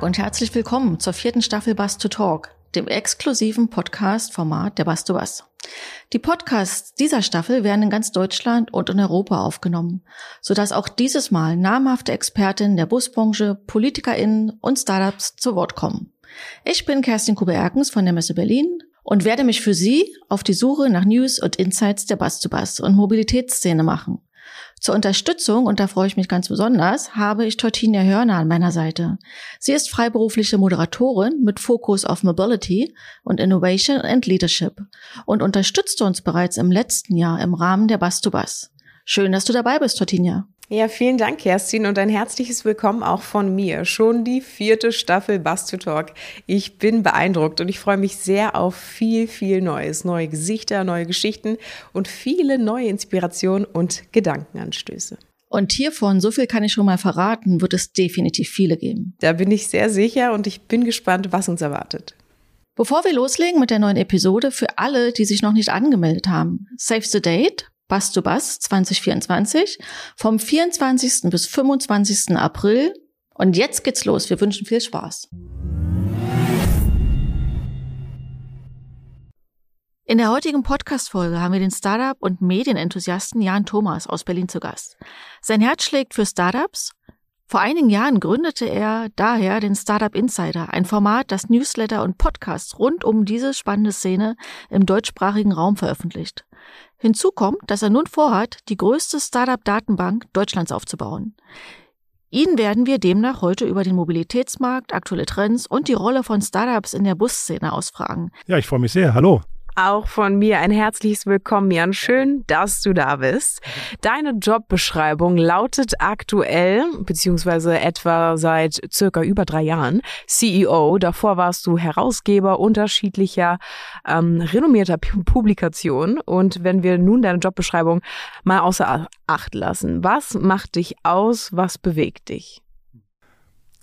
Tag und herzlich willkommen zur vierten Staffel Bus to Talk, dem exklusiven Podcast-Format der Bus to Bus. Die Podcasts dieser Staffel werden in ganz Deutschland und in Europa aufgenommen, sodass auch dieses Mal namhafte Expertinnen der Busbranche, PolitikerInnen und Startups zu Wort kommen. Ich bin Kerstin Kube-Erkens von der Messe Berlin und werde mich für Sie auf die Suche nach News und Insights der Bus to Bus und Mobilitätsszene machen. Zur Unterstützung, und da freue ich mich ganz besonders, habe ich Tortinia Hörner an meiner Seite. Sie ist freiberufliche Moderatorin mit Fokus auf Mobility und Innovation and Leadership und unterstützte uns bereits im letzten Jahr im Rahmen der Bus to Bus. Schön, dass du dabei bist, Tortinia. Ja, vielen Dank, Kerstin, und ein herzliches Willkommen auch von mir. Schon die vierte Staffel Bus to Talk. Ich bin beeindruckt und ich freue mich sehr auf viel, viel Neues. Neue Gesichter, neue Geschichten und viele neue Inspirationen und Gedankenanstöße. Und hiervon, so viel kann ich schon mal verraten, wird es definitiv viele geben. Da bin ich sehr sicher und ich bin gespannt, was uns erwartet. Bevor wir loslegen mit der neuen Episode, für alle, die sich noch nicht angemeldet haben, Save the Date Bus to Bus 2024 vom 24. bis 25. April. Und jetzt geht's los. Wir wünschen viel Spaß. In der heutigen Podcast-Folge haben wir den Startup- und Medienenthusiasten Jan Thomas aus Berlin zu Gast. Sein Herz schlägt für Startups. Vor einigen Jahren gründete er daher den Startup Insider, ein Format, das Newsletter und Podcasts rund um diese spannende Szene im deutschsprachigen Raum veröffentlicht. Hinzu kommt, dass er nun vorhat, die größte Startup-Datenbank Deutschlands aufzubauen. Ihn werden wir demnach heute über den Mobilitätsmarkt, aktuelle Trends und die Rolle von Startups in der Busszene ausfragen. Ja, ich freue mich sehr. Hallo. Auch von mir ein herzliches Willkommen, Jan. Schön, dass du da bist. Deine Jobbeschreibung lautet aktuell, beziehungsweise etwa seit circa über drei Jahren, CEO. Davor warst du Herausgeber unterschiedlicher ähm, renommierter Publikationen. Und wenn wir nun deine Jobbeschreibung mal außer Acht lassen, was macht dich aus? Was bewegt dich?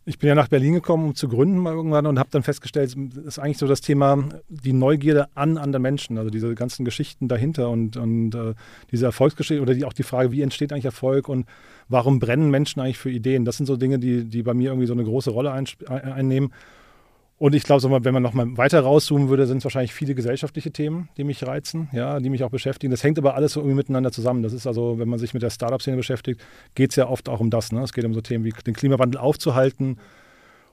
Ich bin ja nach Berlin gekommen, um zu gründen mal irgendwann und habe dann festgestellt, das ist eigentlich so das Thema die Neugierde an anderen Menschen, also diese ganzen Geschichten dahinter und, und äh, diese Erfolgsgeschichte oder die, auch die Frage, wie entsteht eigentlich Erfolg und warum brennen Menschen eigentlich für Ideen. Das sind so Dinge, die, die bei mir irgendwie so eine große Rolle ein, einnehmen. Und ich glaube, wenn man noch mal weiter rauszoomen würde, sind es wahrscheinlich viele gesellschaftliche Themen, die mich reizen, ja, die mich auch beschäftigen. Das hängt aber alles so irgendwie miteinander zusammen. Das ist also, wenn man sich mit der Startup-Szene beschäftigt, geht es ja oft auch um das. Ne? Es geht um so Themen wie den Klimawandel aufzuhalten,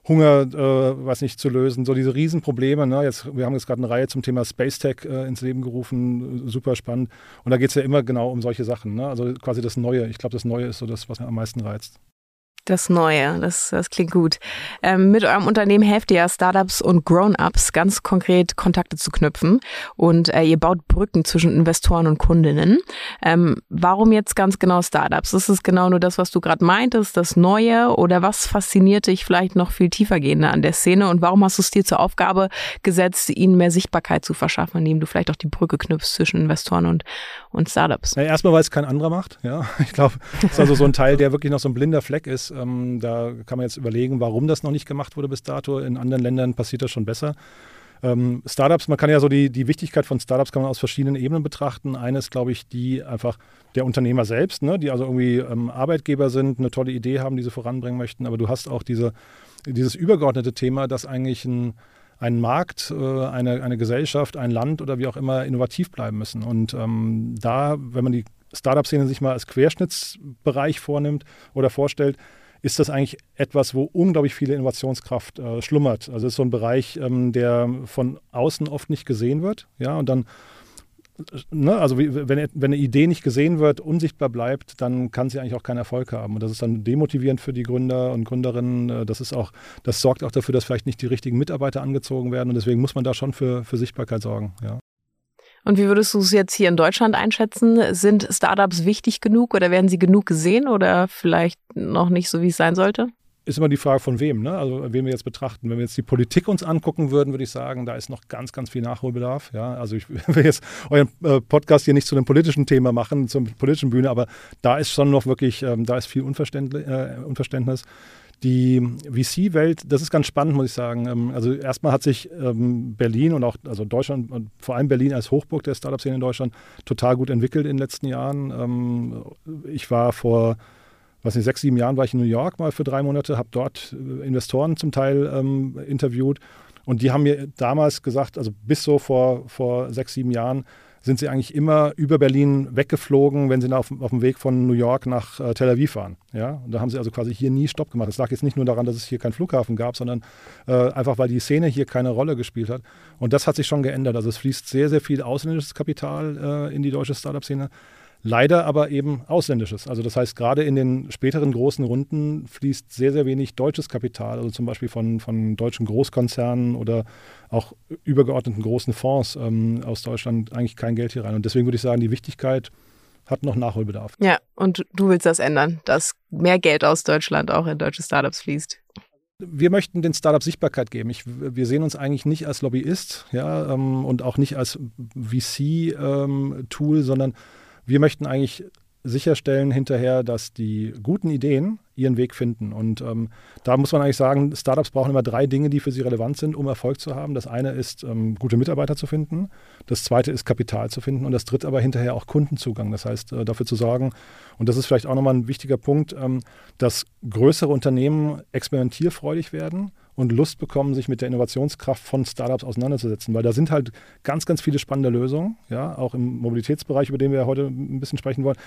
Hunger, äh, was nicht zu lösen, so diese Riesenprobleme. Ne? Jetzt, wir haben jetzt gerade eine Reihe zum Thema Space Tech äh, ins Leben gerufen, super spannend. Und da geht es ja immer genau um solche Sachen. Ne? Also quasi das Neue. Ich glaube, das Neue ist so das, was mir am meisten reizt. Das Neue, das, das klingt gut. Ähm, mit eurem Unternehmen helft ihr ja Startups und Grown-ups ganz konkret Kontakte zu knüpfen und äh, ihr baut Brücken zwischen Investoren und Kundinnen. Ähm, warum jetzt ganz genau Startups? Ist es genau nur das, was du gerade meintest, das Neue oder was fasziniert dich vielleicht noch viel tiefergehender an der Szene und warum hast du es dir zur Aufgabe gesetzt, ihnen mehr Sichtbarkeit zu verschaffen, indem du vielleicht auch die Brücke knüpfst zwischen Investoren und, und Startups? Na, erstmal, weil es kein anderer macht. Ja, ich glaube, es ist also so ein Teil, der wirklich noch so ein blinder Fleck ist ähm, da kann man jetzt überlegen, warum das noch nicht gemacht wurde bis dato. In anderen Ländern passiert das schon besser. Ähm, Startups, man kann ja so die, die Wichtigkeit von Startups kann man aus verschiedenen Ebenen betrachten. Eine ist, glaube ich, die einfach der Unternehmer selbst, ne, die also irgendwie ähm, Arbeitgeber sind, eine tolle Idee haben, die sie voranbringen möchten. Aber du hast auch diese, dieses übergeordnete Thema, dass eigentlich ein, ein Markt, äh, eine, eine Gesellschaft, ein Land oder wie auch immer innovativ bleiben müssen. Und ähm, da, wenn man die Startup-Szene sich mal als Querschnittsbereich vornimmt oder vorstellt, ist das eigentlich etwas, wo unglaublich viel Innovationskraft äh, schlummert. Also es ist so ein Bereich, ähm, der von außen oft nicht gesehen wird. Ja, und dann, ne, also wie, wenn, wenn eine Idee nicht gesehen wird, unsichtbar bleibt, dann kann sie eigentlich auch keinen Erfolg haben. Und das ist dann demotivierend für die Gründer und Gründerinnen. Äh, das ist auch, das sorgt auch dafür, dass vielleicht nicht die richtigen Mitarbeiter angezogen werden. Und deswegen muss man da schon für, für Sichtbarkeit sorgen. Ja. Und wie würdest du es jetzt hier in Deutschland einschätzen? Sind Startups wichtig genug oder werden sie genug gesehen oder vielleicht noch nicht so, wie es sein sollte? Ist immer die Frage von wem, ne? also wen wir jetzt betrachten. Wenn wir jetzt die Politik uns angucken würden, würde ich sagen, da ist noch ganz, ganz viel Nachholbedarf. Ja? Also ich will jetzt euren äh, Podcast hier nicht zu einem politischen Thema machen, zur politischen Bühne, aber da ist schon noch wirklich, ähm, da ist viel Unverständnis. Die VC-Welt, das ist ganz spannend, muss ich sagen. Ähm, also erstmal hat sich ähm, Berlin und auch also Deutschland und vor allem Berlin als Hochburg der Startup-Szene in Deutschland total gut entwickelt in den letzten Jahren. Ähm, ich war vor was nicht, sechs, sieben Jahren war ich in New York mal für drei Monate, habe dort äh, Investoren zum Teil ähm, interviewt und die haben mir damals gesagt, also bis so vor, vor sechs, sieben Jahren, sind sie eigentlich immer über Berlin weggeflogen, wenn sie auf, auf dem Weg von New York nach äh, Tel Aviv waren. Ja? Und da haben sie also quasi hier nie Stopp gemacht. Das lag jetzt nicht nur daran, dass es hier keinen Flughafen gab, sondern äh, einfach, weil die Szene hier keine Rolle gespielt hat. Und das hat sich schon geändert. Also es fließt sehr, sehr viel ausländisches Kapital äh, in die deutsche Startup-Szene. Leider aber eben ausländisches. Also das heißt, gerade in den späteren großen Runden fließt sehr, sehr wenig deutsches Kapital, also zum Beispiel von, von deutschen Großkonzernen oder auch übergeordneten großen Fonds ähm, aus Deutschland eigentlich kein Geld hier rein. Und deswegen würde ich sagen, die Wichtigkeit hat noch Nachholbedarf. Ja, und du willst das ändern, dass mehr Geld aus Deutschland auch in deutsche Startups fließt. Wir möchten den Startups Sichtbarkeit geben. Ich, wir sehen uns eigentlich nicht als Lobbyist ja, ähm, und auch nicht als VC-Tool, ähm, sondern wir möchten eigentlich sicherstellen hinterher, dass die guten Ideen ihren Weg finden. Und ähm, da muss man eigentlich sagen, Startups brauchen immer drei Dinge, die für sie relevant sind, um Erfolg zu haben. Das eine ist, ähm, gute Mitarbeiter zu finden. Das zweite ist, Kapital zu finden. Und das dritte aber hinterher auch Kundenzugang. Das heißt, äh, dafür zu sorgen, und das ist vielleicht auch nochmal ein wichtiger Punkt, ähm, dass größere Unternehmen experimentierfreudig werden und Lust bekommen, sich mit der Innovationskraft von Startups auseinanderzusetzen, weil da sind halt ganz, ganz viele spannende Lösungen, ja, auch im Mobilitätsbereich, über den wir heute ein bisschen sprechen wollen.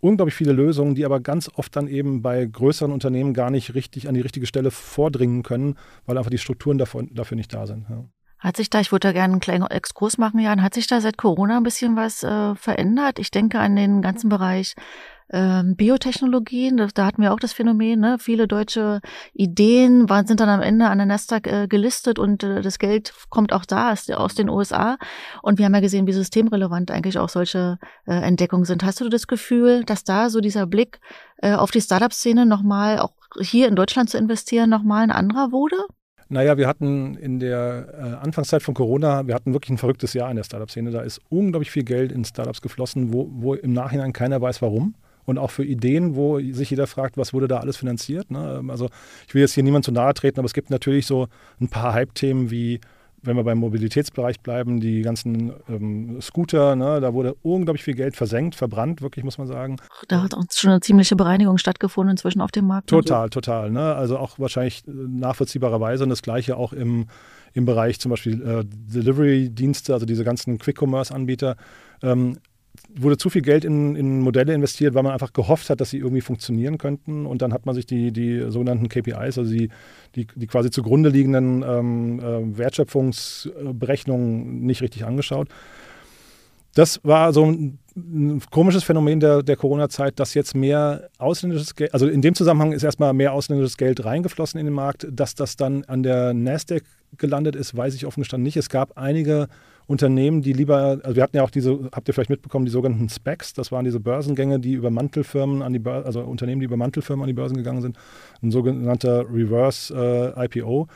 Unglaublich viele Lösungen, die aber ganz oft dann eben bei größeren Unternehmen gar nicht richtig an die richtige Stelle vordringen können, weil einfach die Strukturen dafür, dafür nicht da sind. Ja. Hat sich da, ich würde da gerne einen kleinen Exkurs machen, Jan, hat sich da seit Corona ein bisschen was äh, verändert? Ich denke an den ganzen Bereich ähm, Biotechnologien, da, da hatten wir auch das Phänomen, ne? viele deutsche Ideen waren, sind dann am Ende an der Nasdaq äh, gelistet und äh, das Geld kommt auch da aus, aus den USA. Und wir haben ja gesehen, wie systemrelevant eigentlich auch solche äh, Entdeckungen sind. Hast du das Gefühl, dass da so dieser Blick äh, auf die Startup-Szene nochmal, auch hier in Deutschland zu investieren, nochmal ein anderer wurde? Naja, wir hatten in der äh, Anfangszeit von Corona, wir hatten wirklich ein verrücktes Jahr in der Startup-Szene. Da ist unglaublich viel Geld in Startups geflossen, wo, wo im Nachhinein keiner weiß, warum und auch für Ideen, wo sich jeder fragt, was wurde da alles finanziert. Ne? Also ich will jetzt hier niemand zu nahe treten, aber es gibt natürlich so ein paar Hype-Themen wie wenn wir beim Mobilitätsbereich bleiben, die ganzen ähm, Scooter, ne, da wurde unglaublich viel Geld versenkt, verbrannt, wirklich, muss man sagen. Da hat auch schon eine ziemliche Bereinigung stattgefunden inzwischen auf dem Markt. Total, so. total. Ne? Also auch wahrscheinlich äh, nachvollziehbarerweise und das Gleiche auch im, im Bereich zum Beispiel äh, Delivery-Dienste, also diese ganzen Quick-Commerce-Anbieter. Ähm, wurde zu viel Geld in, in, Modelle investiert, weil man einfach gehofft hat, dass sie irgendwie funktionieren könnten. Und dann hat man sich die, die sogenannten KPIs, also die, die, die quasi zugrunde liegenden ähm, äh, Wertschöpfungsberechnungen nicht richtig angeschaut. Das war so ein, ein komisches Phänomen der, der Corona-Zeit, dass jetzt mehr ausländisches Geld, also in dem Zusammenhang ist erstmal mehr ausländisches Geld reingeflossen in den Markt. Dass das dann an der Nasdaq gelandet ist, weiß ich offen gestanden nicht. Es gab einige Unternehmen, die lieber, also wir hatten ja auch diese, habt ihr vielleicht mitbekommen, die sogenannten Specs, das waren diese Börsengänge, die über Mantelfirmen an die Börse, also Unternehmen, die über Mantelfirmen an die Börsen gegangen sind, ein sogenannter Reverse äh, IPO.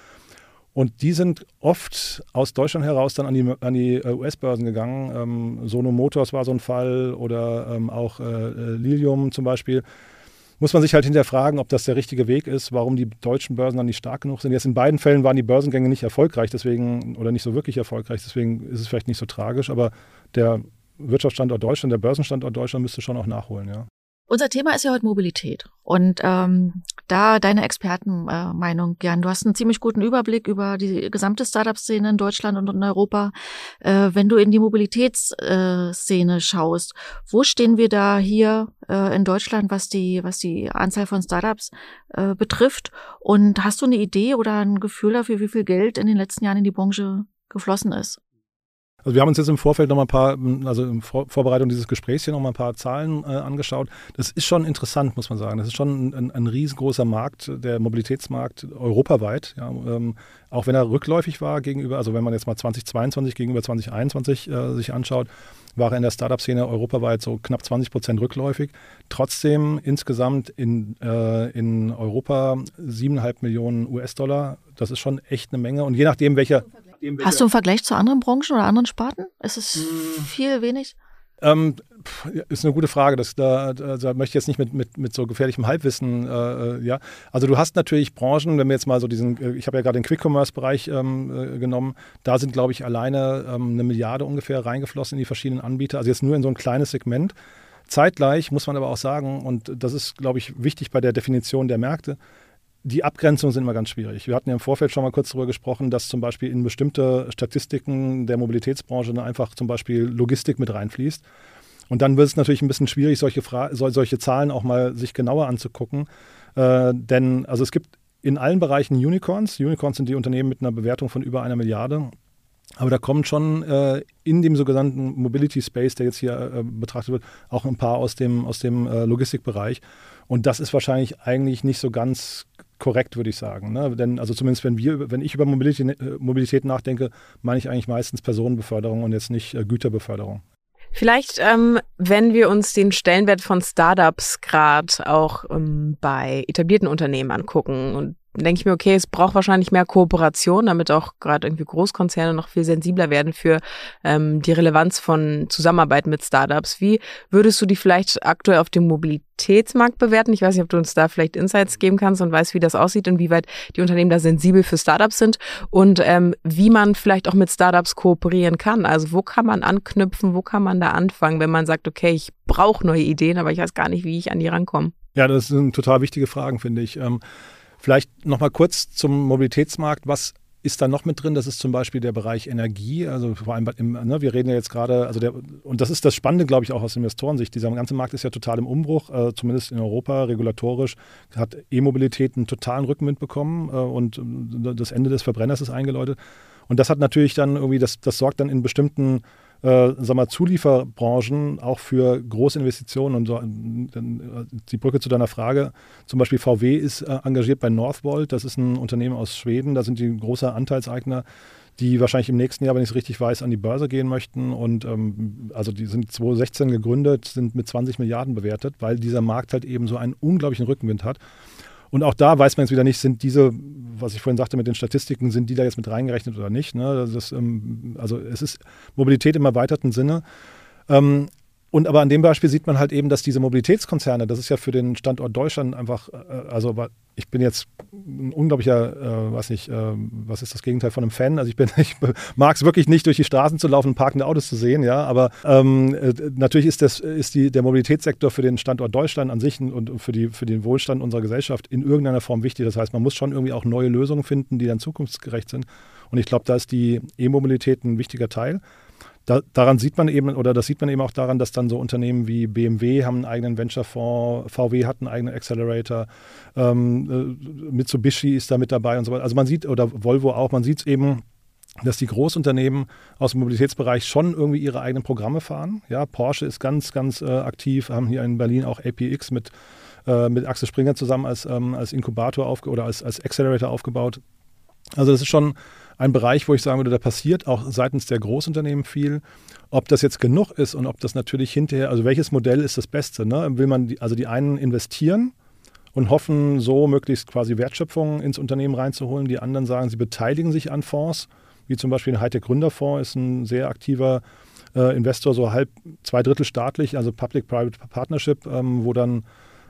Und die sind oft aus Deutschland heraus dann an die, an die äh, US-Börsen gegangen. Ähm, Sono Motors war so ein Fall oder ähm, auch äh, äh Lilium zum Beispiel muss man sich halt hinterfragen, ob das der richtige Weg ist, warum die deutschen Börsen dann nicht stark genug sind. Jetzt in beiden Fällen waren die Börsengänge nicht erfolgreich, deswegen oder nicht so wirklich erfolgreich, deswegen ist es vielleicht nicht so tragisch, aber der Wirtschaftsstandort Deutschland, der Börsenstandort Deutschland müsste schon auch nachholen, ja. Unser Thema ist ja heute Mobilität. Und ähm, da deine Expertenmeinung, äh, Jan, du hast einen ziemlich guten Überblick über die gesamte Startup-Szene in Deutschland und in Europa. Äh, wenn du in die Mobilitätsszene äh, schaust, wo stehen wir da hier äh, in Deutschland, was die, was die Anzahl von Startups äh, betrifft? Und hast du eine Idee oder ein Gefühl dafür, wie viel Geld in den letzten Jahren in die Branche geflossen ist? Also wir haben uns jetzt im Vorfeld noch mal ein paar, also in Vor Vorbereitung dieses Gesprächs hier noch mal ein paar Zahlen äh, angeschaut. Das ist schon interessant, muss man sagen. Das ist schon ein, ein riesengroßer Markt, der Mobilitätsmarkt europaweit. Ja, ähm, auch wenn er rückläufig war gegenüber, also wenn man jetzt mal 2022 gegenüber 2021 äh, sich anschaut, war er in der Startup-Szene europaweit so knapp 20 Prozent rückläufig. Trotzdem insgesamt in, äh, in Europa siebeneinhalb Millionen US-Dollar. Das ist schon echt eine Menge. Und je nachdem, welcher Hast du einen Vergleich zu anderen Branchen oder anderen Sparten? Ist es hm. viel, wenig? Ähm, ist eine gute Frage. Das, da, da, da, möchte ich jetzt nicht mit, mit, mit so gefährlichem Halbwissen, äh, äh, ja. Also du hast natürlich Branchen, wenn wir jetzt mal so diesen, äh, ich habe ja gerade den Quick-Commerce-Bereich ähm, äh, genommen, da sind, glaube ich, alleine ähm, eine Milliarde ungefähr reingeflossen in die verschiedenen Anbieter. Also jetzt nur in so ein kleines Segment. Zeitgleich muss man aber auch sagen, und das ist, glaube ich, wichtig bei der Definition der Märkte, die Abgrenzungen sind immer ganz schwierig. Wir hatten ja im Vorfeld schon mal kurz darüber gesprochen, dass zum Beispiel in bestimmte Statistiken der Mobilitätsbranche einfach zum Beispiel Logistik mit reinfließt. Und dann wird es natürlich ein bisschen schwierig, solche, Fra solche Zahlen auch mal sich genauer anzugucken. Äh, denn also es gibt in allen Bereichen Unicorns. Unicorns sind die Unternehmen mit einer Bewertung von über einer Milliarde. Aber da kommen schon äh, in dem sogenannten Mobility Space, der jetzt hier äh, betrachtet wird, auch ein paar aus dem, aus dem äh, Logistikbereich. Und das ist wahrscheinlich eigentlich nicht so ganz korrekt, würde ich sagen. Ne? Denn also zumindest wenn wir, wenn ich über Mobilität, äh, Mobilität nachdenke, meine ich eigentlich meistens Personenbeförderung und jetzt nicht äh, Güterbeförderung. Vielleicht, ähm, wenn wir uns den Stellenwert von Startups gerade auch ähm, bei etablierten Unternehmen angucken und denke ich mir, okay, es braucht wahrscheinlich mehr Kooperation, damit auch gerade irgendwie Großkonzerne noch viel sensibler werden für ähm, die Relevanz von Zusammenarbeit mit Startups. Wie würdest du die vielleicht aktuell auf dem Mobilitätsmarkt bewerten? Ich weiß nicht, ob du uns da vielleicht Insights geben kannst und weißt, wie das aussieht, inwieweit die Unternehmen da sensibel für Startups sind und ähm, wie man vielleicht auch mit Startups kooperieren kann. Also wo kann man anknüpfen, wo kann man da anfangen, wenn man sagt, okay, ich brauche neue Ideen, aber ich weiß gar nicht, wie ich an die rankomme. Ja, das sind total wichtige Fragen, finde ich. Ähm, Vielleicht noch mal kurz zum Mobilitätsmarkt. Was ist da noch mit drin? Das ist zum Beispiel der Bereich Energie. Also vor allem, im, ne, wir reden ja jetzt gerade, also der, und das ist das Spannende, glaube ich, auch aus Investorensicht. Dieser ganze Markt ist ja total im Umbruch, äh, zumindest in Europa, regulatorisch hat E-Mobilität einen totalen Rückenwind bekommen äh, und äh, das Ende des Verbrenners ist eingeläutet. Und das hat natürlich dann irgendwie, das, das sorgt dann in bestimmten äh, sag mal, Zulieferbranchen auch für große Investitionen. Und so, die Brücke zu deiner Frage, zum Beispiel VW ist äh, engagiert bei Northvolt, das ist ein Unternehmen aus Schweden, da sind die große Anteilseigner die wahrscheinlich im nächsten Jahr, wenn ich es richtig weiß, an die Börse gehen möchten. Und ähm, also die sind 2016 gegründet, sind mit 20 Milliarden bewertet, weil dieser Markt halt eben so einen unglaublichen Rückenwind hat. Und auch da weiß man jetzt wieder nicht, sind diese, was ich vorhin sagte mit den Statistiken, sind die da jetzt mit reingerechnet oder nicht. Ne? Das, ähm, also es ist Mobilität im erweiterten Sinne. Ähm, und aber an dem Beispiel sieht man halt eben, dass diese Mobilitätskonzerne, das ist ja für den Standort Deutschland einfach, äh, also ich bin jetzt ein unglaublicher, äh, weiß nicht, äh, was ist das Gegenteil von einem Fan? Also ich bin, ich mag es wirklich nicht, durch die Straßen zu laufen, parkende Autos zu sehen, ja. Aber ähm, äh, natürlich ist das, ist die, der Mobilitätssektor für den Standort Deutschland an sich und für, die, für den Wohlstand unserer Gesellschaft in irgendeiner Form wichtig. Das heißt, man muss schon irgendwie auch neue Lösungen finden, die dann zukunftsgerecht sind. Und ich glaube, da ist die E-Mobilität ein wichtiger Teil da, daran sieht man eben, oder das sieht man eben auch daran, dass dann so Unternehmen wie BMW haben einen eigenen Venture-Fonds, VW hat einen eigenen Accelerator, ähm, äh, Mitsubishi ist da mit dabei und so weiter. Also man sieht, oder Volvo auch, man sieht es eben, dass die Großunternehmen aus dem Mobilitätsbereich schon irgendwie ihre eigenen Programme fahren. Ja, Porsche ist ganz, ganz äh, aktiv, haben hier in Berlin auch APX mit, äh, mit Axel Springer zusammen als, ähm, als Inkubator aufge oder als, als Accelerator aufgebaut. Also das ist schon ein Bereich, wo ich sagen würde, da passiert auch seitens der Großunternehmen viel. Ob das jetzt genug ist und ob das natürlich hinterher, also welches Modell ist das Beste? Ne? Will man, die, also die einen investieren und hoffen, so möglichst quasi Wertschöpfung ins Unternehmen reinzuholen. Die anderen sagen, sie beteiligen sich an Fonds, wie zum Beispiel ein Hightech Gründerfonds ist ein sehr aktiver äh, Investor, so halb, zwei Drittel staatlich, also Public-Private Partnership, ähm, wo dann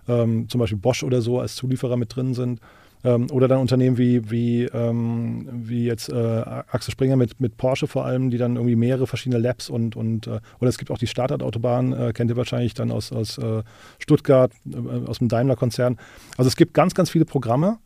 ähm, zum Beispiel Bosch oder so als Zulieferer mit drin sind. Ähm, oder dann Unternehmen wie, wie, ähm, wie jetzt äh, Axel Springer mit, mit Porsche vor allem, die dann irgendwie mehrere verschiedene Labs und, und äh, oder es gibt auch die Startart-Autobahn, äh, kennt ihr wahrscheinlich dann aus, aus äh, Stuttgart, äh, aus dem Daimler-Konzern. Also es gibt ganz, ganz viele Programme.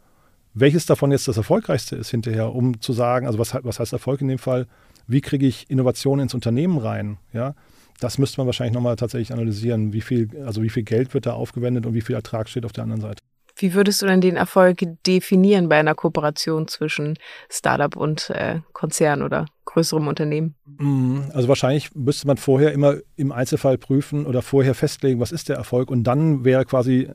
Welches davon jetzt das erfolgreichste ist hinterher, um zu sagen, also was, was heißt Erfolg in dem Fall? Wie kriege ich Innovation ins Unternehmen rein? Ja, das müsste man wahrscheinlich nochmal tatsächlich analysieren. Wie viel, also wie viel Geld wird da aufgewendet und wie viel Ertrag steht auf der anderen Seite? Wie würdest du denn den Erfolg definieren bei einer Kooperation zwischen Startup und äh, Konzern oder größerem Unternehmen? Mm, also wahrscheinlich müsste man vorher immer im Einzelfall prüfen oder vorher festlegen, was ist der Erfolg und dann wäre quasi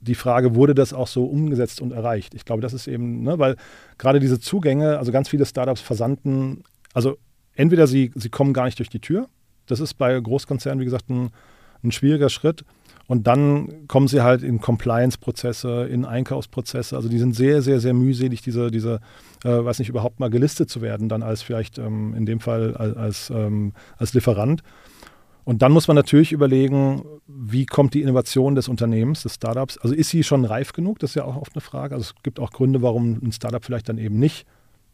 die Frage, wurde das auch so umgesetzt und erreicht? Ich glaube, das ist eben, ne, weil gerade diese Zugänge, also ganz viele Startups versandten, also entweder sie, sie kommen gar nicht durch die Tür, das ist bei Großkonzernen, wie gesagt, ein, ein schwieriger Schritt. Und dann kommen sie halt in Compliance-Prozesse, in Einkaufsprozesse. Also die sind sehr, sehr, sehr mühselig, diese, diese äh, weiß nicht, überhaupt mal gelistet zu werden, dann als vielleicht ähm, in dem Fall als, als, ähm, als Lieferant. Und dann muss man natürlich überlegen, wie kommt die Innovation des Unternehmens, des Startups? Also ist sie schon reif genug? Das ist ja auch oft eine Frage. Also es gibt auch Gründe, warum ein Startup vielleicht dann eben nicht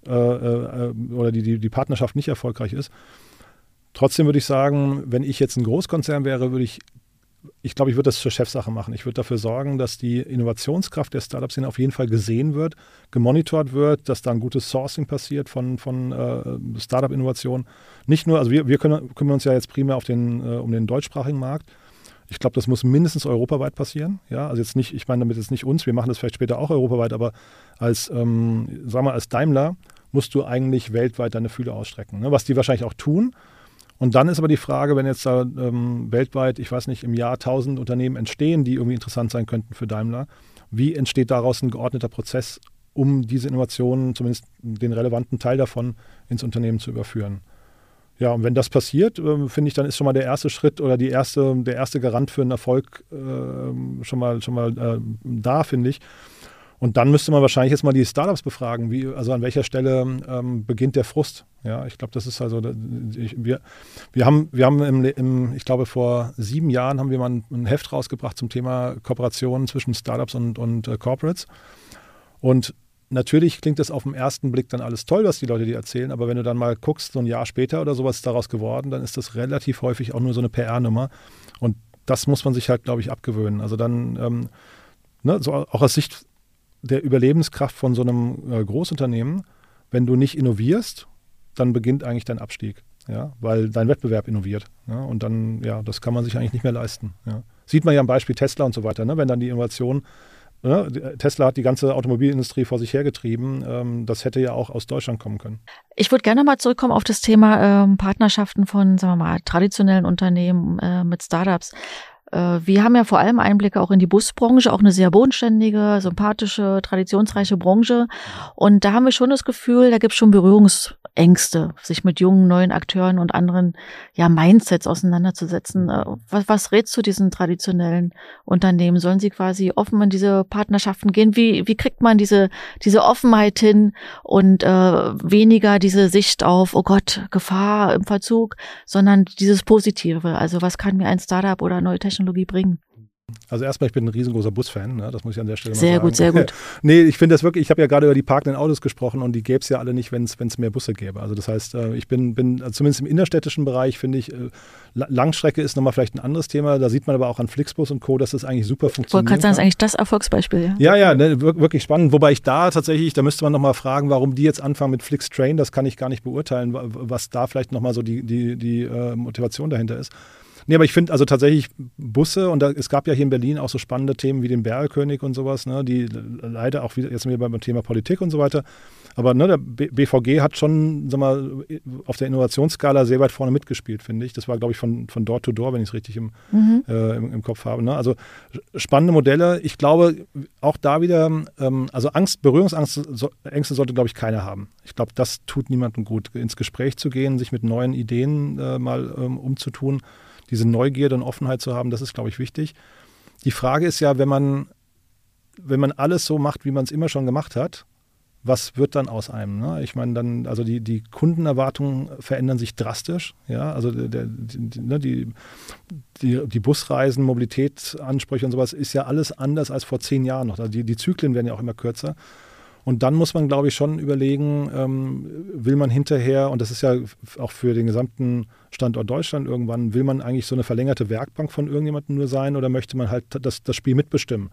äh, äh, oder die, die, die Partnerschaft nicht erfolgreich ist. Trotzdem würde ich sagen, wenn ich jetzt ein Großkonzern wäre, würde ich ich glaube, ich würde das zur Chefsache machen. Ich würde dafür sorgen, dass die Innovationskraft der Startups auf jeden Fall gesehen wird, gemonitort wird, dass da ein gutes Sourcing passiert von, von äh, Startup-Innovationen. Nicht nur, also wir, wir können, kümmern uns ja jetzt primär auf den, äh, um den deutschsprachigen Markt. Ich glaube, das muss mindestens europaweit passieren. Ja, also jetzt nicht, ich meine damit jetzt nicht uns, wir machen das vielleicht später auch europaweit, aber als, ähm, sagen wir, als Daimler musst du eigentlich weltweit deine Fühler ausstrecken. Ne? Was die wahrscheinlich auch tun. Und dann ist aber die Frage, wenn jetzt da ähm, weltweit, ich weiß nicht, im Jahr tausend Unternehmen entstehen, die irgendwie interessant sein könnten für Daimler, wie entsteht daraus ein geordneter Prozess, um diese Innovationen, zumindest den relevanten Teil davon, ins Unternehmen zu überführen? Ja, und wenn das passiert, äh, finde ich, dann ist schon mal der erste Schritt oder die erste, der erste Garant für einen Erfolg äh, schon mal, schon mal äh, da, finde ich. Und dann müsste man wahrscheinlich jetzt mal die Startups befragen, wie, also an welcher Stelle ähm, beginnt der Frust. Ja, ich glaube, das ist also, ich, wir, wir haben, wir haben im, im, ich glaube, vor sieben Jahren haben wir mal ein, ein, Heft rausgebracht zum Thema Kooperationen zwischen Startups und, und äh, Corporates. Und natürlich klingt das auf den ersten Blick dann alles toll, was die Leute dir erzählen, aber wenn du dann mal guckst, so ein Jahr später oder sowas ist daraus geworden, dann ist das relativ häufig auch nur so eine PR-Nummer. Und das muss man sich halt, glaube ich, abgewöhnen. Also dann, ähm, ne, so auch aus Sicht der Überlebenskraft von so einem äh, Großunternehmen, wenn du nicht innovierst, dann beginnt eigentlich dein Abstieg. Ja, weil dein Wettbewerb innoviert. Ja, und dann, ja, das kann man sich eigentlich nicht mehr leisten. Ja. Sieht man ja am Beispiel Tesla und so weiter, ne? wenn dann die Innovation, ne? Tesla hat die ganze Automobilindustrie vor sich hergetrieben, ähm, das hätte ja auch aus Deutschland kommen können. Ich würde gerne mal zurückkommen auf das Thema ähm, Partnerschaften von, sagen wir mal, traditionellen Unternehmen äh, mit Startups. Äh, wir haben ja vor allem Einblicke auch in die Busbranche, auch eine sehr bodenständige, sympathische, traditionsreiche Branche. Und da haben wir schon das Gefühl, da gibt es schon Berührungsängste, sich mit jungen, neuen Akteuren und anderen ja, Mindsets auseinanderzusetzen. Äh, was, was rätst du diesen traditionellen Unternehmen? Sollen sie quasi offen in diese Partnerschaften gehen? Wie, wie kriegt man diese, diese Offenheit hin und äh, weniger diese Sicht auf, oh Gott, Gefahr im Verzug, sondern dieses Positive? Also was kann mir ein Startup oder neue Technologie Technologie bringen? Also erstmal, ich bin ein riesengroßer Busfan, ne? das muss ich an der Stelle sehr mal sagen. Sehr gut, sehr gut. nee, ich finde das wirklich, ich habe ja gerade über die parkenden Autos gesprochen und die gäbe es ja alle nicht, wenn es mehr Busse gäbe. Also das heißt, äh, ich bin, bin also zumindest im innerstädtischen Bereich, finde ich, äh, Langstrecke ist nochmal vielleicht ein anderes Thema. Da sieht man aber auch an Flixbus und Co., dass das eigentlich super funktioniert. Ich wollte gerade sagen, das ist eigentlich das Erfolgsbeispiel. Ja, ja, ja ne, wirklich spannend. Wobei ich da tatsächlich, da müsste man nochmal fragen, warum die jetzt anfangen mit Flixtrain, das kann ich gar nicht beurteilen, was da vielleicht nochmal so die, die, die äh, Motivation dahinter ist. Nee, aber ich finde also tatsächlich Busse und da, es gab ja hier in Berlin auch so spannende Themen wie den Berlkönig und sowas, ne, die leider auch wieder, jetzt sind wir beim Thema Politik und so weiter. Aber ne, der BVG hat schon, sag mal, auf der Innovationsskala sehr weit vorne mitgespielt, finde ich. Das war, glaube ich, von, von Door to Door, wenn ich es richtig im, mhm. äh, im, im, Kopf habe. Ne? Also spannende Modelle. Ich glaube, auch da wieder, ähm, also Angst, Berührungsangst, so, Ängste sollte, glaube ich, keiner haben. Ich glaube, das tut niemandem gut, ins Gespräch zu gehen, sich mit neuen Ideen äh, mal ähm, umzutun diese Neugierde und Offenheit zu haben, das ist, glaube ich, wichtig. Die Frage ist ja, wenn man, wenn man alles so macht, wie man es immer schon gemacht hat, was wird dann aus einem? Ne? Ich meine, dann, also die, die Kundenerwartungen verändern sich drastisch. Ja, also der, die, ne, die, die, die, Busreisen, Mobilitätsansprüche und sowas ist ja alles anders als vor zehn Jahren noch. Also die, die Zyklen werden ja auch immer kürzer. Und dann muss man, glaube ich, schon überlegen, ähm, will man hinterher, und das ist ja auch für den gesamten Standort Deutschland irgendwann, will man eigentlich so eine verlängerte Werkbank von irgendjemandem nur sein oder möchte man halt das, das Spiel mitbestimmen?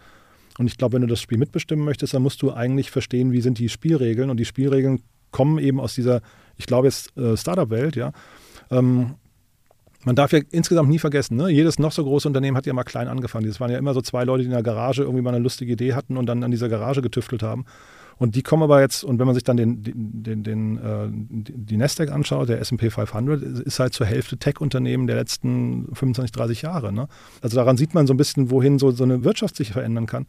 Und ich glaube, wenn du das Spiel mitbestimmen möchtest, dann musst du eigentlich verstehen, wie sind die Spielregeln. Und die Spielregeln kommen eben aus dieser, ich glaube jetzt, äh, Startup-Welt, ja. Ähm, man darf ja insgesamt nie vergessen, ne? jedes noch so große Unternehmen hat ja mal klein angefangen. Das waren ja immer so zwei Leute, die in der Garage irgendwie mal eine lustige Idee hatten und dann an dieser Garage getüftelt haben. Und die kommen aber jetzt, und wenn man sich dann den, den, den, äh, die Nasdaq anschaut, der S&P 500 ist halt zur Hälfte Tech-Unternehmen der letzten 25, 30 Jahre. Ne? Also daran sieht man so ein bisschen, wohin so, so eine Wirtschaft sich verändern kann.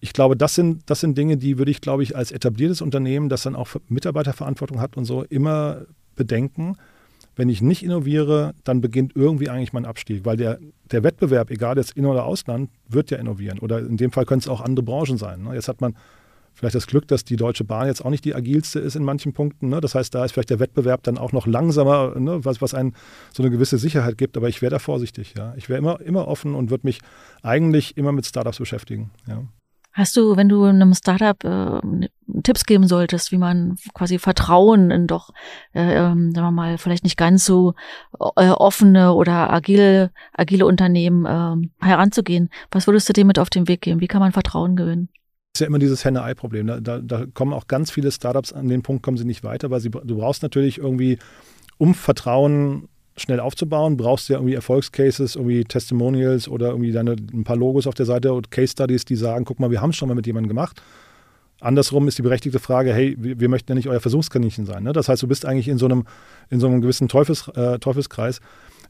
Ich glaube, das sind, das sind Dinge, die würde ich, glaube ich, als etabliertes Unternehmen, das dann auch Mitarbeiterverantwortung hat und so, immer bedenken. Wenn ich nicht innoviere, dann beginnt irgendwie eigentlich mein Abstieg, weil der, der Wettbewerb, egal jetzt in- oder Ausland, wird ja innovieren. Oder in dem Fall können es auch andere Branchen sein. Ne? Jetzt hat man vielleicht das Glück, dass die Deutsche Bahn jetzt auch nicht die agilste ist in manchen Punkten. Ne? Das heißt, da ist vielleicht der Wettbewerb dann auch noch langsamer, ne? was, was einen so eine gewisse Sicherheit gibt. Aber ich wäre da vorsichtig. Ja? Ich wäre immer, immer offen und würde mich eigentlich immer mit Startups beschäftigen. Ja? Hast du, wenn du einem Startup äh, Tipps geben solltest, wie man quasi Vertrauen in doch, äh, ähm, sagen wir mal, vielleicht nicht ganz so äh, offene oder agile, agile Unternehmen äh, heranzugehen, was würdest du dem mit auf den Weg geben? Wie kann man Vertrauen gewinnen? Ist ja immer dieses Henne-Ei-Problem. Da, da, da, kommen auch ganz viele Startups an den Punkt, kommen sie nicht weiter, weil sie, du brauchst natürlich irgendwie, um Vertrauen schnell aufzubauen, brauchst du ja irgendwie Erfolgscases, irgendwie Testimonials oder irgendwie deine, ein paar Logos auf der Seite und Case Studies, die sagen, guck mal, wir haben es schon mal mit jemandem gemacht. Andersrum ist die berechtigte Frage, hey, wir, möchten ja nicht euer Versuchskaninchen sein. Ne? Das heißt, du bist eigentlich in so einem, in so einem gewissen Teufels, äh, Teufelskreis.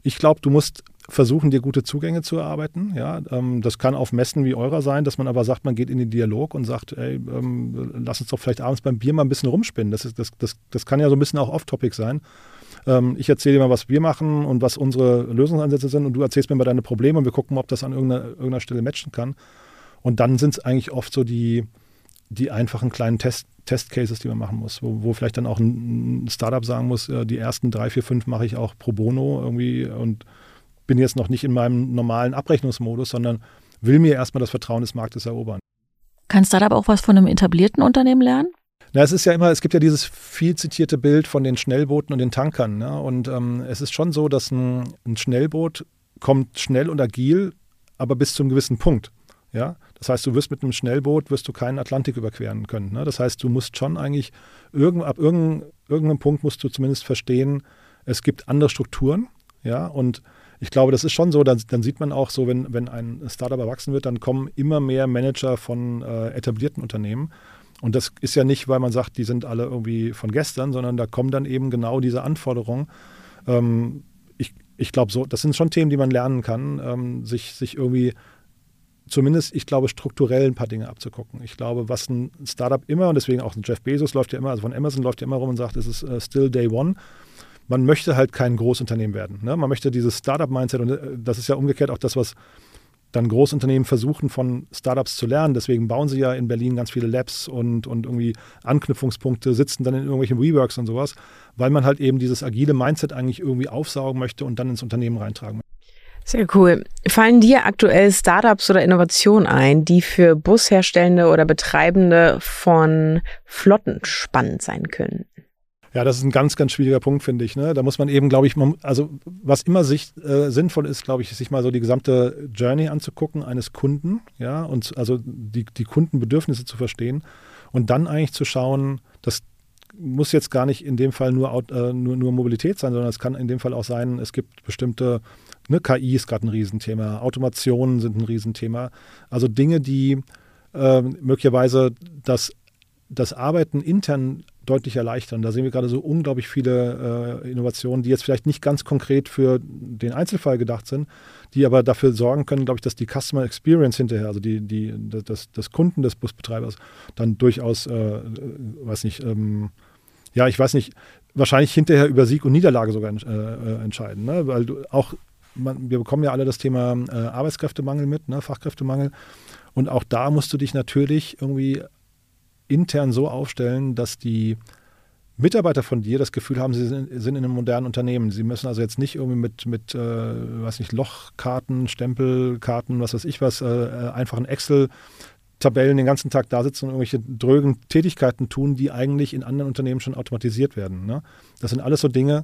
Ich glaube, du musst versuchen, dir gute Zugänge zu erarbeiten. Ja, ähm, das kann auf Messen wie eurer sein, dass man aber sagt, man geht in den Dialog und sagt, ey, ähm, lass uns doch vielleicht abends beim Bier mal ein bisschen rumspinnen. Das, ist, das, das, das kann ja so ein bisschen auch off-topic sein. Ähm, ich erzähle dir mal, was wir machen und was unsere Lösungsansätze sind und du erzählst mir mal deine Probleme und wir gucken, ob das an irgendeiner, irgendeiner Stelle matchen kann. Und dann sind es eigentlich oft so die, die einfachen kleinen Test, Testcases, die man machen muss, wo, wo vielleicht dann auch ein Startup sagen muss, äh, die ersten drei, vier, fünf mache ich auch pro bono irgendwie und bin jetzt noch nicht in meinem normalen Abrechnungsmodus, sondern will mir erstmal das Vertrauen des Marktes erobern. Kann Startup auch was von einem etablierten Unternehmen lernen? Na, es ist ja immer, es gibt ja dieses viel zitierte Bild von den Schnellbooten und den Tankern. Ne? Und ähm, es ist schon so, dass ein, ein Schnellboot kommt schnell und agil, aber bis zu einem gewissen Punkt. Ja, das heißt, du wirst mit einem Schnellboot wirst du keinen Atlantik überqueren können. Ne? Das heißt, du musst schon eigentlich irgend, ab irgendeinem, irgendeinem Punkt musst du zumindest verstehen, es gibt andere Strukturen. Ja, und ich glaube, das ist schon so, dann, dann sieht man auch so, wenn, wenn ein Startup erwachsen wird, dann kommen immer mehr Manager von äh, etablierten Unternehmen. Und das ist ja nicht, weil man sagt, die sind alle irgendwie von gestern, sondern da kommen dann eben genau diese Anforderungen. Ähm, ich ich glaube, so, das sind schon Themen, die man lernen kann, ähm, sich, sich irgendwie zumindest, ich glaube, strukturell ein paar Dinge abzugucken. Ich glaube, was ein Startup immer, und deswegen auch ein Jeff Bezos läuft ja immer, also von Amazon läuft ja immer rum und sagt, es ist uh, still day one. Man möchte halt kein Großunternehmen werden. Ne? Man möchte dieses Startup-Mindset, und äh, das ist ja umgekehrt auch das, was dann Großunternehmen versuchen, von Startups zu lernen. Deswegen bauen sie ja in Berlin ganz viele Labs und, und irgendwie Anknüpfungspunkte, sitzen dann in irgendwelchen WeWorks und sowas, weil man halt eben dieses agile Mindset eigentlich irgendwie aufsaugen möchte und dann ins Unternehmen reintragen möchte. Sehr cool. Fallen dir aktuell Startups oder Innovationen ein, die für Busherstellende oder Betreibende von Flotten spannend sein können? Ja, das ist ein ganz, ganz schwieriger Punkt, finde ich. Ne? Da muss man eben, glaube ich, man, also was immer sich, äh, sinnvoll ist, glaube ich, sich mal so die gesamte Journey anzugucken eines Kunden, ja, und also die, die Kundenbedürfnisse zu verstehen und dann eigentlich zu schauen, das muss jetzt gar nicht in dem Fall nur, äh, nur, nur Mobilität sein, sondern es kann in dem Fall auch sein, es gibt bestimmte, ne, KI ist gerade ein Riesenthema, Automationen sind ein Riesenthema. Also Dinge, die äh, möglicherweise das, das Arbeiten intern deutlich erleichtern. Da sehen wir gerade so unglaublich viele äh, Innovationen, die jetzt vielleicht nicht ganz konkret für den Einzelfall gedacht sind, die aber dafür sorgen können, glaube ich, dass die Customer Experience hinterher, also die, die, das, das Kunden des Busbetreibers, dann durchaus, äh, weiß nicht, ähm, ja, ich weiß nicht, wahrscheinlich hinterher über Sieg und Niederlage sogar äh, entscheiden. Ne? Weil du auch, man, wir bekommen ja alle das Thema äh, Arbeitskräftemangel mit, ne? Fachkräftemangel. Und auch da musst du dich natürlich irgendwie intern so aufstellen, dass die Mitarbeiter von dir das Gefühl haben, sie sind, in einem modernen Unternehmen. Sie müssen also jetzt nicht irgendwie mit, mit äh, weiß nicht, Lochkarten, Stempelkarten, was weiß ich was, äh, äh einfachen Excel-Tabellen den ganzen Tag da sitzen und irgendwelche drögen Tätigkeiten tun, die eigentlich in anderen Unternehmen schon automatisiert werden. Ne? Das sind alles so Dinge,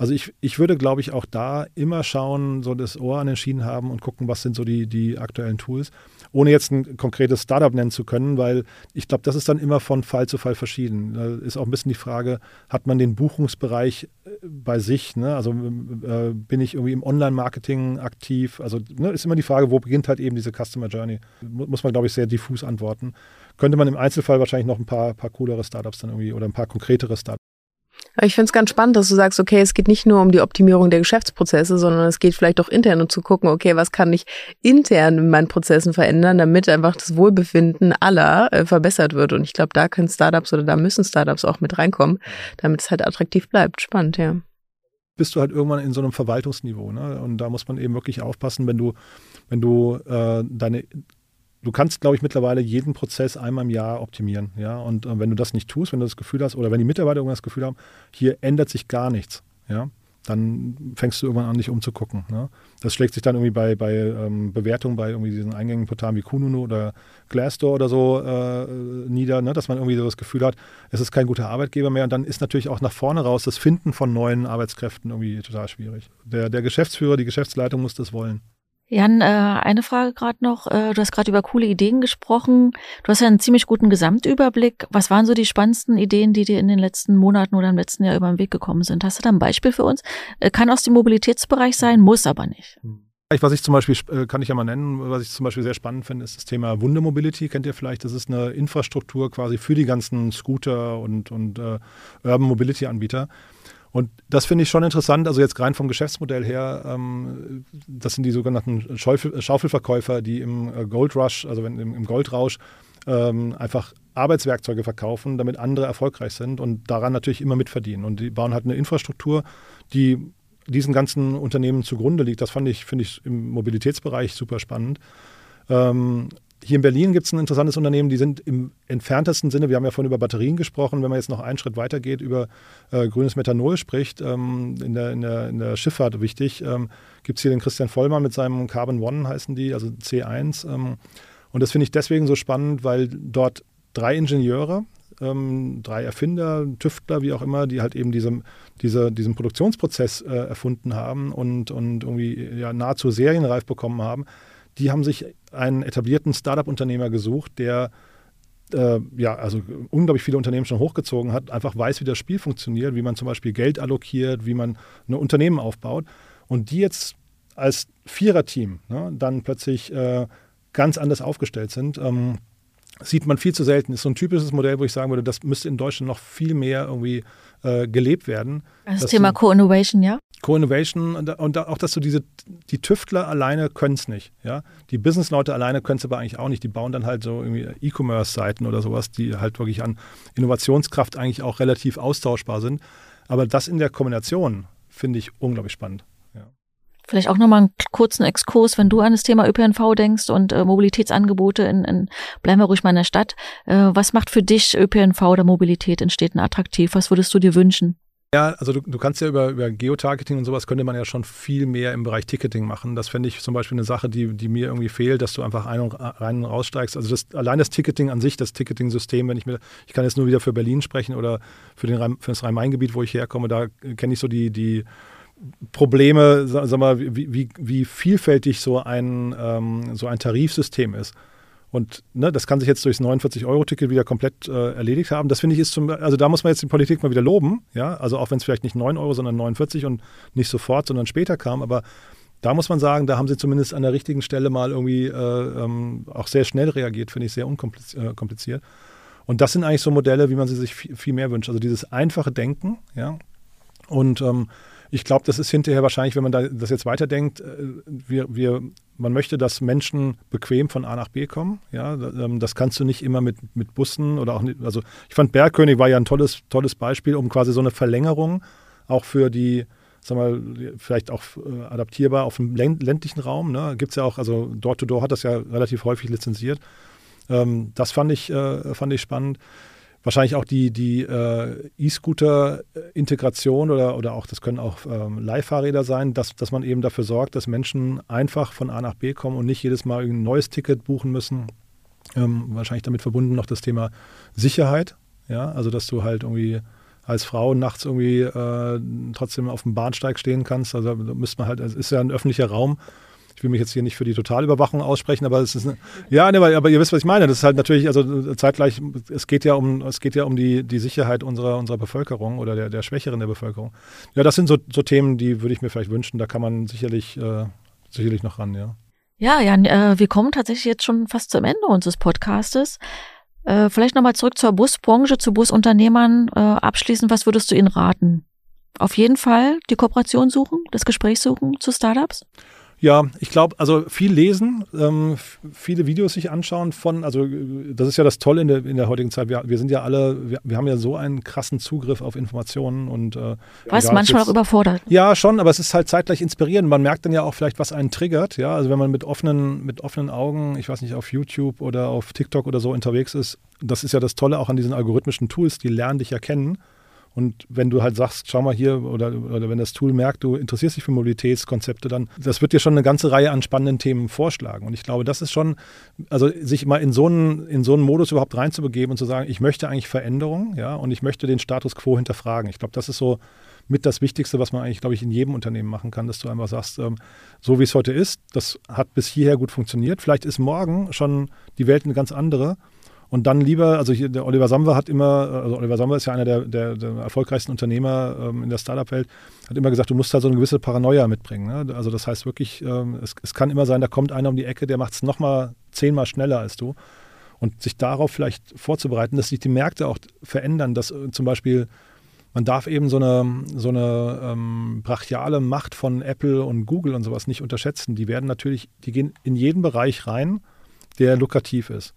also ich, ich würde, glaube ich, auch da immer schauen, so das Ohr an den Schienen haben und gucken, was sind so die, die aktuellen Tools, ohne jetzt ein konkretes Startup nennen zu können, weil ich glaube, das ist dann immer von Fall zu Fall verschieden. Da ist auch ein bisschen die Frage, hat man den Buchungsbereich äh, bei sich? Ne? Also äh, bin ich irgendwie im Online-Marketing aktiv? Also ne, ist immer die Frage, wo beginnt halt eben diese Customer Journey? Muss man, glaube ich, sehr diffus antworten. Könnte man im Einzelfall wahrscheinlich noch ein paar, paar coolere Startups dann irgendwie oder ein paar konkretere Startups ich finde es ganz spannend, dass du sagst, okay, es geht nicht nur um die Optimierung der Geschäftsprozesse, sondern es geht vielleicht auch intern und zu gucken, okay, was kann ich intern in meinen Prozessen verändern, damit einfach das Wohlbefinden aller äh, verbessert wird. Und ich glaube, da können Startups oder da müssen Startups auch mit reinkommen, damit es halt attraktiv bleibt. Spannend, ja. Bist du halt irgendwann in so einem Verwaltungsniveau, ne? Und da muss man eben wirklich aufpassen, wenn du, wenn du äh, deine du kannst, glaube ich, mittlerweile jeden Prozess einmal im Jahr optimieren. Ja? Und äh, wenn du das nicht tust, wenn du das Gefühl hast, oder wenn die Mitarbeiter irgendwann das Gefühl haben, hier ändert sich gar nichts, ja, dann fängst du irgendwann an, dich umzugucken. Ne? Das schlägt sich dann irgendwie bei, bei ähm, Bewertungen bei irgendwie diesen eingängigen Portalen wie Kununu oder Glassdoor oder so äh, nieder, ne? dass man irgendwie so das Gefühl hat, es ist kein guter Arbeitgeber mehr. Und dann ist natürlich auch nach vorne raus das Finden von neuen Arbeitskräften irgendwie total schwierig. Der, der Geschäftsführer, die Geschäftsleitung muss das wollen. Jan, äh, eine Frage gerade noch. Äh, du hast gerade über coole Ideen gesprochen. Du hast ja einen ziemlich guten Gesamtüberblick. Was waren so die spannendsten Ideen, die dir in den letzten Monaten oder im letzten Jahr über den Weg gekommen sind? Hast du da ein Beispiel für uns? Äh, kann aus dem Mobilitätsbereich sein, muss aber nicht. Hm. Was ich zum Beispiel, äh, kann ich ja mal nennen, was ich zum Beispiel sehr spannend finde, ist das Thema Wunde Mobility. Kennt ihr vielleicht? Das ist eine Infrastruktur quasi für die ganzen Scooter und, und äh, Urban Mobility Anbieter. Und das finde ich schon interessant, also jetzt rein vom Geschäftsmodell her, ähm, das sind die sogenannten Schaufel Schaufelverkäufer, die im äh, Gold Rush, also wenn, im, im Goldrausch, ähm, einfach Arbeitswerkzeuge verkaufen, damit andere erfolgreich sind und daran natürlich immer mitverdienen. Und die bauen halt eine Infrastruktur, die diesen ganzen Unternehmen zugrunde liegt. Das fand ich, finde ich im Mobilitätsbereich super spannend. Ähm, hier in Berlin gibt es ein interessantes Unternehmen, die sind im entferntesten Sinne, wir haben ja vorhin über Batterien gesprochen, wenn man jetzt noch einen Schritt weiter geht, über äh, grünes Methanol spricht, ähm, in, der, in, der, in, der, Schifffahrt wichtig, ähm, gibt es hier den Christian Vollmann mit seinem Carbon One heißen die, also C1. Ähm, und das finde ich deswegen so spannend, weil dort drei Ingenieure, ähm, drei Erfinder, Tüftler, wie auch immer, die halt eben diese, diese, diesen Produktionsprozess äh, erfunden haben und, und irgendwie ja, nahezu serienreif bekommen haben, die haben sich einen etablierten Startup-Unternehmer gesucht, der äh, ja, also unglaublich viele Unternehmen schon hochgezogen hat, einfach weiß, wie das Spiel funktioniert, wie man zum Beispiel Geld allokiert, wie man ein Unternehmen aufbaut. Und die jetzt als Viererteam ne, dann plötzlich äh, ganz anders aufgestellt sind. Ähm, sieht man viel zu selten. Ist so ein typisches Modell, wo ich sagen würde, das müsste in Deutschland noch viel mehr irgendwie äh, gelebt werden. Das Thema Co-Innovation, ja? Co-Innovation und, und, auch, dass du diese, die Tüftler alleine können es nicht. Ja? Die Businessleute alleine können es aber eigentlich auch nicht. Die bauen dann halt so irgendwie E-Commerce-Seiten oder sowas, die halt wirklich an Innovationskraft eigentlich auch relativ austauschbar sind. Aber das in der Kombination finde ich unglaublich spannend. Vielleicht auch nochmal einen kurzen Exkurs, wenn du an das Thema ÖPNV denkst und äh, Mobilitätsangebote in, in, bleiben wir ruhig mal in der Stadt. Äh, was macht für dich ÖPNV oder Mobilität in Städten attraktiv? Was würdest du dir wünschen? Ja, also du, du kannst ja über, über Geotargeting und sowas könnte man ja schon viel mehr im Bereich Ticketing machen. Das fände ich zum Beispiel eine Sache, die, die mir irgendwie fehlt, dass du einfach ein und rein und raussteigst. Also das, allein das Ticketing an sich, das Ticketing-System, wenn ich mir, ich kann jetzt nur wieder für Berlin sprechen oder für, den, für das Rhein-Main-Gebiet, wo ich herkomme, da kenne ich so die, die Probleme, sag, mal, wie, wie, wie vielfältig so ein, ähm, so ein Tarifsystem ist. Und ne, das kann sich jetzt durchs 49-Euro-Ticket wieder komplett äh, erledigt haben. Das finde ich ist zum, also da muss man jetzt die Politik mal wieder loben, ja. Also auch wenn es vielleicht nicht 9 Euro, sondern 49 und nicht sofort, sondern später kam, aber da muss man sagen, da haben sie zumindest an der richtigen Stelle mal irgendwie äh, ähm, auch sehr schnell reagiert, finde ich sehr unkompliziert. Äh, und das sind eigentlich so Modelle, wie man sie sich viel, viel mehr wünscht. Also dieses einfache Denken, ja. Und ähm, ich glaube, das ist hinterher wahrscheinlich, wenn man da, das jetzt weiterdenkt, äh, wir, wir, man möchte, dass Menschen bequem von A nach B kommen. Ja, ähm, das kannst du nicht immer mit, mit Bussen oder auch nicht. Also ich fand Bergkönig war ja ein tolles, tolles Beispiel, um quasi so eine Verlängerung auch für die, sag mal, vielleicht auch äh, adaptierbar auf dem ländlichen Raum. Ne? Gibt es ja auch, also Door-to-Door -Door hat das ja relativ häufig lizenziert. Ähm, das fand ich, äh, fand ich spannend wahrscheinlich auch die, die äh, E-Scooter-Integration oder, oder auch, das können auch ähm, Leihfahrräder sein, dass, dass man eben dafür sorgt, dass Menschen einfach von A nach B kommen und nicht jedes Mal ein neues Ticket buchen müssen. Ähm, wahrscheinlich damit verbunden noch das Thema Sicherheit. Ja, also dass du halt irgendwie als Frau nachts irgendwie äh, trotzdem auf dem Bahnsteig stehen kannst. Also da müsste man halt, es ist ja ein öffentlicher Raum ich will mich jetzt hier nicht für die Totalüberwachung aussprechen, aber es ist eine, ja, ne, aber ihr wisst, was ich meine. Das ist halt natürlich, also zeitgleich, es geht ja um, es geht ja um die, die Sicherheit unserer, unserer Bevölkerung oder der, der Schwächeren der Bevölkerung. Ja, das sind so, so Themen, die würde ich mir vielleicht wünschen. Da kann man sicherlich, äh, sicherlich noch ran, ja. Ja, Jan, äh, wir kommen tatsächlich jetzt schon fast zum Ende unseres Podcastes. Äh, vielleicht nochmal zurück zur Busbranche, zu Busunternehmern. Äh, abschließend, was würdest du ihnen raten? Auf jeden Fall die Kooperation suchen, das Gespräch suchen zu Startups? Ja, ich glaube, also viel lesen, ähm, viele Videos sich anschauen von, also das ist ja das Tolle in der, in der heutigen Zeit. Wir, wir sind ja alle, wir, wir haben ja so einen krassen Zugriff auf Informationen und äh, was manchmal jetzt, auch überfordert. Ja, schon, aber es ist halt zeitgleich inspirierend. Man merkt dann ja auch vielleicht, was einen triggert. Ja, also wenn man mit offenen, mit offenen Augen, ich weiß nicht, auf YouTube oder auf TikTok oder so unterwegs ist, das ist ja das Tolle auch an diesen algorithmischen Tools, die lernen dich ja kennen Und wenn du halt sagst, schau mal hier, oder, oder wenn das Tool merkt, du interessierst dich für Mobilitätskonzepte, dann, das wird dir schon eine ganze Reihe an spannenden Themen vorschlagen. Und ich glaube, das ist schon, also sich mal in so einen, in so einen Modus überhaupt reinzubegeben und zu sagen, ich möchte eigentlich Veränderung, ja, und ich möchte den Status quo hinterfragen. Ich glaube, das ist so mit das Wichtigste, was man eigentlich, glaube ich, in jedem Unternehmen machen kann, dass du einfach sagst, ähm, so wie es heute ist, das hat bis hierher gut funktioniert. Vielleicht ist morgen schon die Welt eine ganz andere. Und dann lieber, also hier, der Oliver Samwer hat immer, also Oliver Samwer ist ja einer der, der, der erfolgreichsten Unternehmer ähm, in der Startup-Welt, hat immer gesagt, du musst halt so eine gewisse Paranoia mitbringen. Ne? Also das heißt wirklich, ähm, es, es kann immer sein, da kommt einer um die Ecke, der macht es nochmal zehnmal schneller als du. Und sich darauf vielleicht vorzubereiten, dass sich die Märkte auch verändern, dass äh, zum Beispiel man darf eben so eine, so eine ähm, brachiale Macht von Apple und Google und sowas nicht unterschätzen. Die werden natürlich, die gehen in jeden Bereich rein, der lukrativ ist.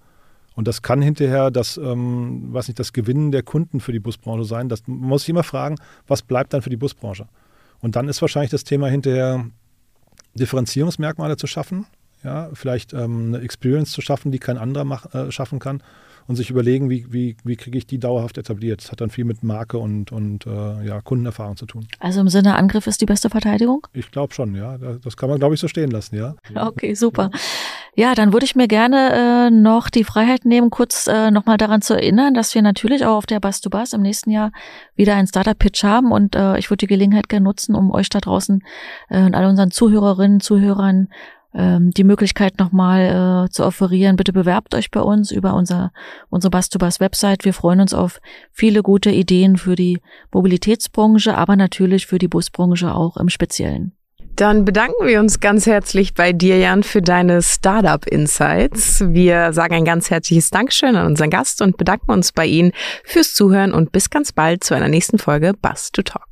Und das kann hinterher das, ähm, weiß nicht, das Gewinnen der Kunden für die Busbranche sein. Das, man muss sich immer fragen, was bleibt dann für die Busbranche? Und dann ist wahrscheinlich das Thema hinterher, Differenzierungsmerkmale zu schaffen, ja, vielleicht ähm, eine Experience zu schaffen, die kein anderer mach, äh, schaffen kann und sich überlegen, wie, wie, wie kriege ich die dauerhaft etabliert. Das hat dann viel mit Marke und, und äh, ja, Kundenerfahrung zu tun. Also im Sinne Angriff ist die beste Verteidigung? Ich glaube schon, ja. Das kann man, glaube ich, so stehen lassen, ja. Okay, super. Ja, dann würde ich mir gerne äh, noch die Freiheit nehmen, kurz äh, nochmal daran zu erinnern, dass wir natürlich auch auf der Bus to Bus im nächsten Jahr wieder einen Startup-Pitch haben und äh, ich würde die Gelegenheit gerne nutzen, um euch da draußen äh, und all unseren Zuhörerinnen, Zuhörern ähm, die Möglichkeit nochmal äh, zu offerieren. Bitte bewerbt euch bei uns über unser, unsere Bus-to-Bus Website. Wir freuen uns auf viele gute Ideen für die Mobilitätsbranche, aber natürlich für die Busbranche auch im Speziellen. Dann bedanken wir uns ganz herzlich bei dir, Jan, für deine Startup Insights. Wir sagen ein ganz herzliches Dankeschön an unseren Gast und bedanken uns bei Ihnen fürs Zuhören und bis ganz bald zu einer nächsten Folge Bus to Talk.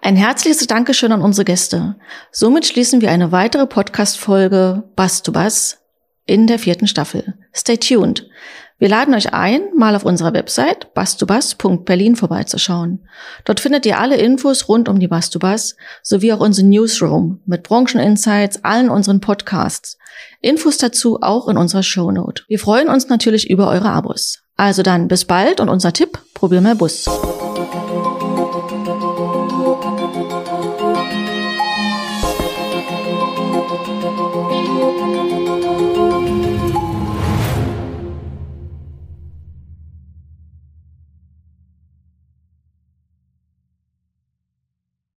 Ein herzliches Dankeschön an unsere Gäste. Somit schließen wir eine weitere Podcast-Folge Bass to Bass in der vierten Staffel. Stay tuned. Wir laden euch ein, mal auf unserer Website bastubas.berlin vorbeizuschauen. Dort findet ihr alle Infos rund um die Bastubas sowie auch unsere Newsroom mit Brancheninsights, allen unseren Podcasts. Infos dazu auch in unserer Shownote. Wir freuen uns natürlich über eure Abos. Also dann bis bald und unser Tipp, probier mal Bus.